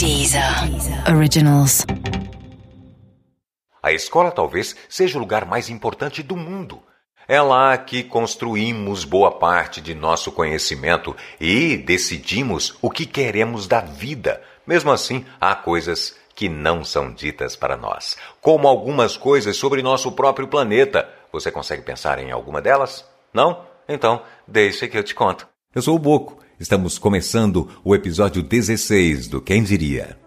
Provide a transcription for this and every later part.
Deezer Originals. A escola talvez seja o lugar mais importante do mundo. É lá que construímos boa parte de nosso conhecimento e decidimos o que queremos da vida. Mesmo assim, há coisas que não são ditas para nós, como algumas coisas sobre nosso próprio planeta. Você consegue pensar em alguma delas? Não? Então, deixa que eu te conto. Eu sou o Boco. Estamos começando o episódio 16 do Quem Diria.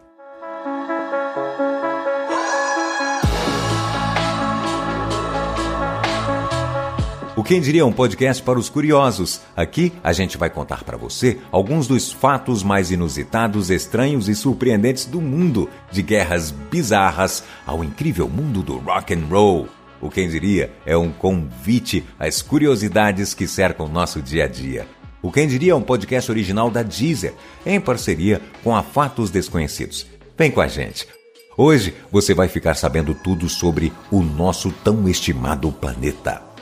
O Quem Diria é um podcast para os curiosos. Aqui a gente vai contar para você alguns dos fatos mais inusitados, estranhos e surpreendentes do mundo, de guerras bizarras ao incrível mundo do rock and roll. O Quem Diria é um convite às curiosidades que cercam nosso dia a dia. O Quem Diria é um podcast original da Deezer, em parceria com a Fatos Desconhecidos. Vem com a gente. Hoje você vai ficar sabendo tudo sobre o nosso tão estimado planeta.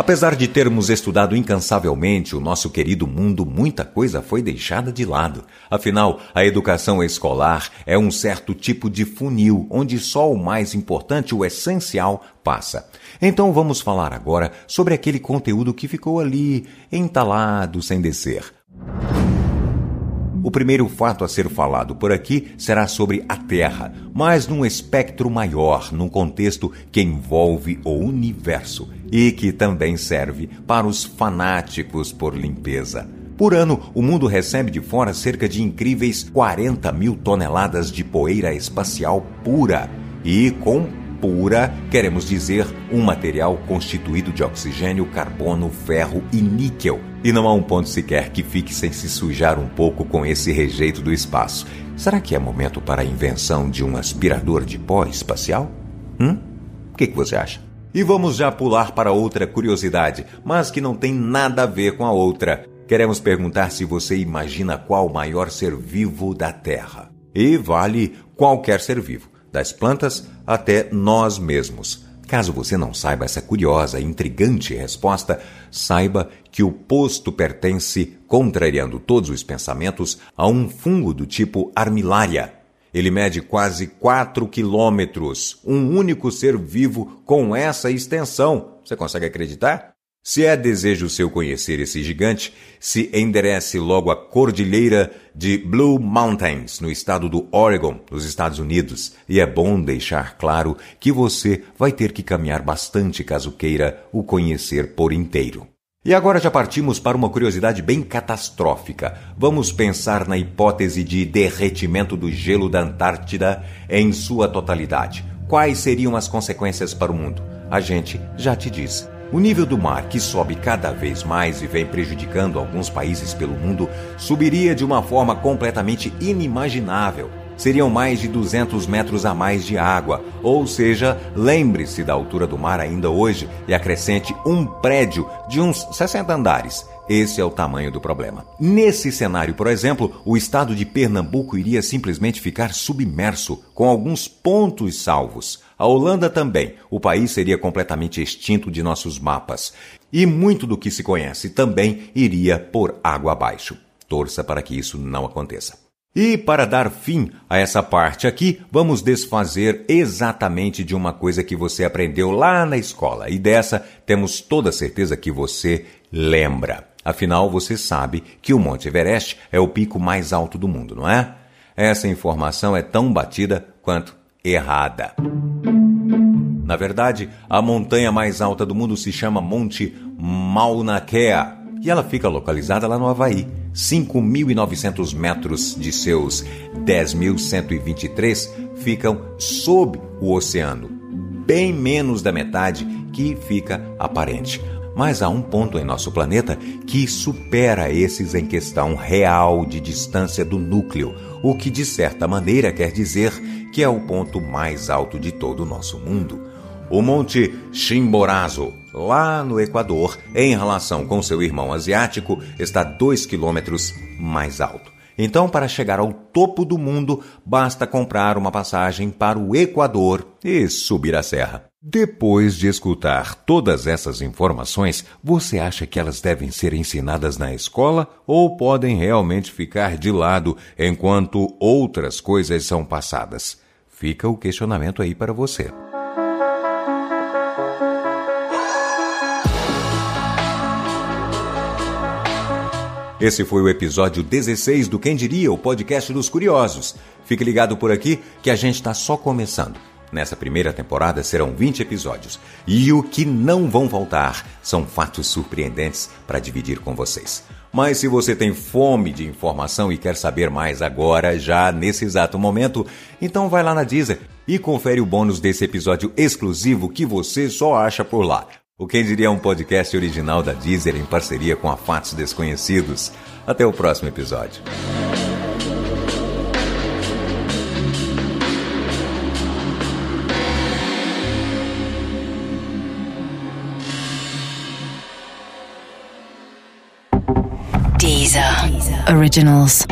Apesar de termos estudado incansavelmente o nosso querido mundo, muita coisa foi deixada de lado. Afinal, a educação escolar é um certo tipo de funil onde só o mais importante, o essencial, passa. Então vamos falar agora sobre aquele conteúdo que ficou ali entalado sem descer. O primeiro fato a ser falado por aqui será sobre a Terra, mas num espectro maior, num contexto que envolve o universo e que também serve para os fanáticos por limpeza. Por ano, o mundo recebe de fora cerca de incríveis 40 mil toneladas de poeira espacial pura. E com pura, queremos dizer um material constituído de oxigênio, carbono, ferro e níquel. E não há um ponto sequer que fique sem se sujar um pouco com esse rejeito do espaço. Será que é momento para a invenção de um aspirador de pó espacial? Hum? O que, que você acha? E vamos já pular para outra curiosidade, mas que não tem nada a ver com a outra. Queremos perguntar se você imagina qual o maior ser vivo da Terra. E vale qualquer ser vivo, das plantas até nós mesmos. Caso você não saiba essa curiosa e intrigante resposta, saiba que o posto pertence, contrariando todos os pensamentos, a um fungo do tipo Armillaria, ele mede quase 4 quilômetros, um único ser vivo com essa extensão. Você consegue acreditar? Se é desejo seu conhecer esse gigante, se enderece logo a cordilheira de Blue Mountains, no estado do Oregon, nos Estados Unidos. E é bom deixar claro que você vai ter que caminhar bastante caso queira o conhecer por inteiro. E agora já partimos para uma curiosidade bem catastrófica. Vamos pensar na hipótese de derretimento do gelo da Antártida em sua totalidade. Quais seriam as consequências para o mundo? A gente já te diz. O nível do mar, que sobe cada vez mais e vem prejudicando alguns países pelo mundo, subiria de uma forma completamente inimaginável seriam mais de 200 metros a mais de água. Ou seja, lembre-se da altura do mar ainda hoje e acrescente um prédio de uns 60 andares. Esse é o tamanho do problema. Nesse cenário, por exemplo, o estado de Pernambuco iria simplesmente ficar submerso, com alguns pontos salvos. A Holanda também. O país seria completamente extinto de nossos mapas. E muito do que se conhece também iria por água abaixo. Torça para que isso não aconteça. E para dar fim a essa parte aqui, vamos desfazer exatamente de uma coisa que você aprendeu lá na escola. E dessa temos toda certeza que você lembra. Afinal, você sabe que o Monte Everest é o pico mais alto do mundo, não é? Essa informação é tão batida quanto errada. Na verdade, a montanha mais alta do mundo se chama Monte Mauna Kea e ela fica localizada lá no Havaí 5.900 metros de seus 10.123 ficam sob o oceano, bem menos da metade que fica aparente. Mas há um ponto em nosso planeta que supera esses em questão real de distância do núcleo, o que de certa maneira quer dizer que é o ponto mais alto de todo o nosso mundo. O Monte Chimborazo, lá no Equador, em relação com seu irmão asiático, está 2 quilômetros mais alto. Então, para chegar ao topo do mundo, basta comprar uma passagem para o Equador e subir a serra. Depois de escutar todas essas informações, você acha que elas devem ser ensinadas na escola ou podem realmente ficar de lado enquanto outras coisas são passadas? Fica o questionamento aí para você. Esse foi o episódio 16 do Quem Diria, o podcast dos curiosos. Fique ligado por aqui que a gente está só começando. Nessa primeira temporada serão 20 episódios. E o que não vão faltar são fatos surpreendentes para dividir com vocês. Mas se você tem fome de informação e quer saber mais agora, já nesse exato momento, então vai lá na Deezer e confere o bônus desse episódio exclusivo que você só acha por lá. O Quem Diria um podcast original da Deezer em parceria com a Fatos Desconhecidos. Até o próximo episódio. Deezer. Originals.